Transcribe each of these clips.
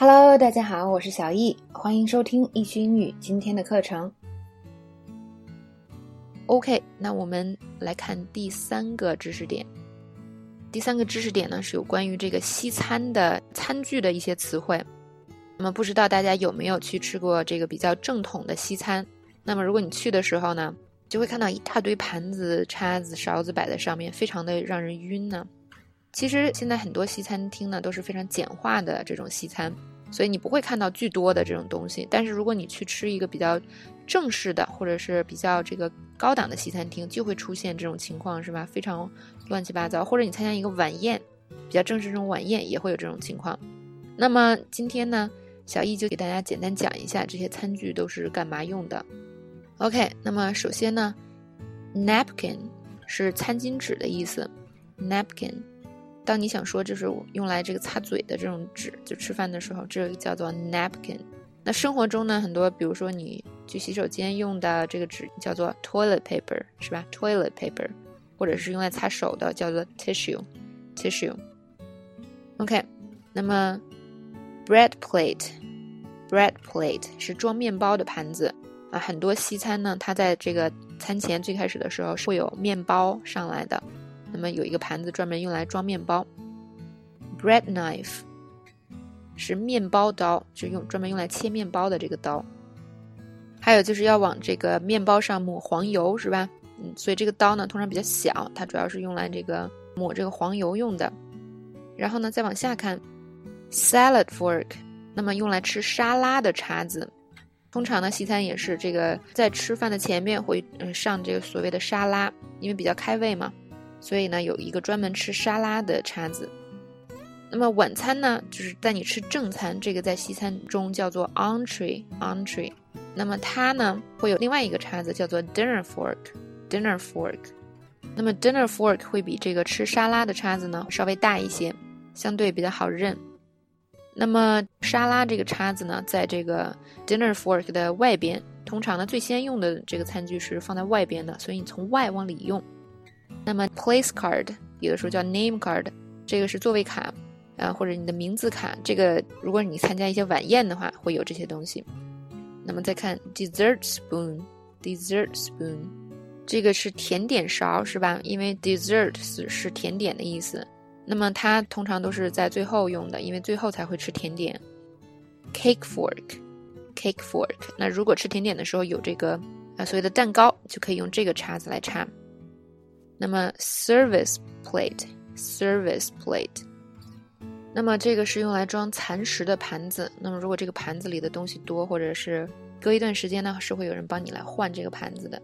Hello，大家好，我是小易，欢迎收听易趣英语今天的课程。OK，那我们来看第三个知识点。第三个知识点呢是有关于这个西餐的餐具的一些词汇。那么不知道大家有没有去吃过这个比较正统的西餐？那么如果你去的时候呢，就会看到一大堆盘子、叉子、勺子摆在上面，非常的让人晕呢。其实现在很多西餐厅呢都是非常简化的这种西餐，所以你不会看到巨多的这种东西。但是如果你去吃一个比较正式的或者是比较这个高档的西餐厅，就会出现这种情况，是吧？非常乱七八糟。或者你参加一个晚宴，比较正式这种晚宴也会有这种情况。那么今天呢，小易就给大家简单讲一下这些餐具都是干嘛用的。OK，那么首先呢，napkin 是餐巾纸的意思，napkin。当你想说就是用来这个擦嘴的这种纸，就吃饭的时候，这个叫做 napkin。那生活中呢，很多比如说你去洗手间用的这个纸叫做 toilet paper，是吧？toilet paper，或者是用来擦手的叫做 tissue，tissue。OK，那么 bread plate，bread plate 是装面包的盘子啊。很多西餐呢，它在这个餐前最开始的时候是会有面包上来的。那么有一个盘子专门用来装面包，bread knife 是面包刀，就用专门用来切面包的这个刀。还有就是要往这个面包上抹黄油，是吧？嗯，所以这个刀呢通常比较小，它主要是用来这个抹这个黄油用的。然后呢，再往下看，salad fork，那么用来吃沙拉的叉子。通常呢，西餐也是这个在吃饭的前面会嗯上这个所谓的沙拉，因为比较开胃嘛。所以呢，有一个专门吃沙拉的叉子。那么晚餐呢，就是在你吃正餐，这个在西餐中叫做 entree，entree。那么它呢，会有另外一个叉子叫做 dinner fork，dinner fork。那么 dinner fork 会比这个吃沙拉的叉子呢稍微大一些，相对比较好认。那么沙拉这个叉子呢，在这个 dinner fork 的外边，通常呢最先用的这个餐具是放在外边的，所以你从外往里用。那么 place card 有的时候叫 name card，这个是座位卡，啊或者你的名字卡。这个如果你参加一些晚宴的话，会有这些东西。那么再看 dessert spoon，dessert spoon，这个是甜点勺，是吧？因为 dessert 是是甜点的意思。那么它通常都是在最后用的，因为最后才会吃甜点。cake fork，cake fork，那如果吃甜点的时候有这个啊所谓的蛋糕，就可以用这个叉子来插。那么，service plate，service plate，那么这个是用来装残食的盘子。那么如果这个盘子里的东西多，或者是隔一段时间呢，是会有人帮你来换这个盘子的。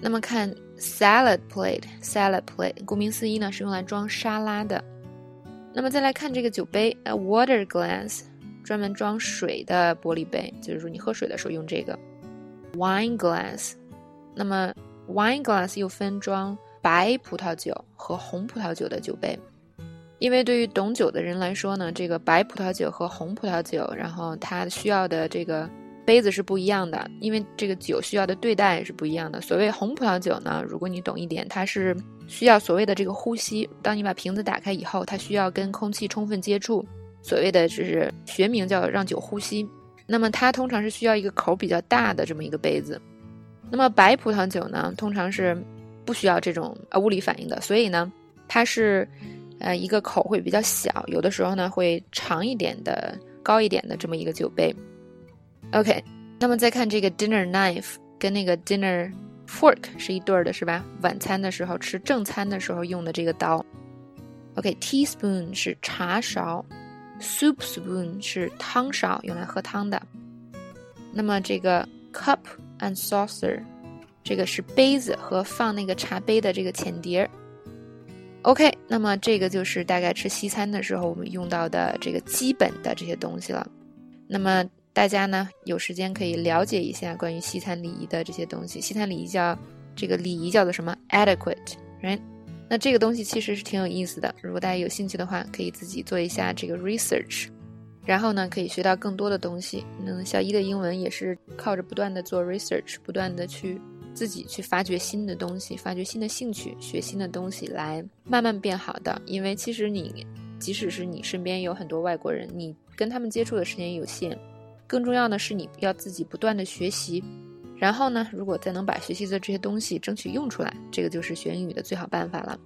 那么看 salad plate，salad plate，顾名思义呢，是用来装沙拉的。那么再来看这个酒杯，a water glass，专门装水的玻璃杯，就是说你喝水的时候用这个。wine glass，那么 wine glass 又分装。白葡萄酒和红葡萄酒的酒杯，因为对于懂酒的人来说呢，这个白葡萄酒和红葡萄酒，然后它需要的这个杯子是不一样的，因为这个酒需要的对待是不一样的。所谓红葡萄酒呢，如果你懂一点，它是需要所谓的这个呼吸。当你把瓶子打开以后，它需要跟空气充分接触，所谓的就是学名叫让酒呼吸。那么它通常是需要一个口比较大的这么一个杯子。那么白葡萄酒呢，通常是。不需要这种呃物理反应的，所以呢，它是，呃一个口会比较小，有的时候呢会长一点的、高一点的这么一个酒杯。OK，那么再看这个 dinner knife 跟那个 dinner fork 是一对儿的，是吧？晚餐的时候吃正餐的时候用的这个刀。OK，teaspoon 是茶勺，soup spoon 是汤勺，用来喝汤的。那么这个 cup and saucer。这个是杯子和放那个茶杯的这个浅碟儿。OK，那么这个就是大概吃西餐的时候我们用到的这个基本的这些东西了。那么大家呢有时间可以了解一下关于西餐礼仪的这些东西。西餐礼仪叫这个礼仪叫做什么？Adequate，right？那这个东西其实是挺有意思的。如果大家有兴趣的话，可以自己做一下这个 research，然后呢可以学到更多的东西。那小一的英文也是靠着不断的做 research，不断的去。自己去发掘新的东西，发掘新的兴趣，学新的东西，来慢慢变好的。因为其实你即使是你身边有很多外国人，你跟他们接触的时间也有限，更重要的是你要自己不断的学习。然后呢，如果再能把学习的这些东西争取用出来，这个就是学英语的最好办法了。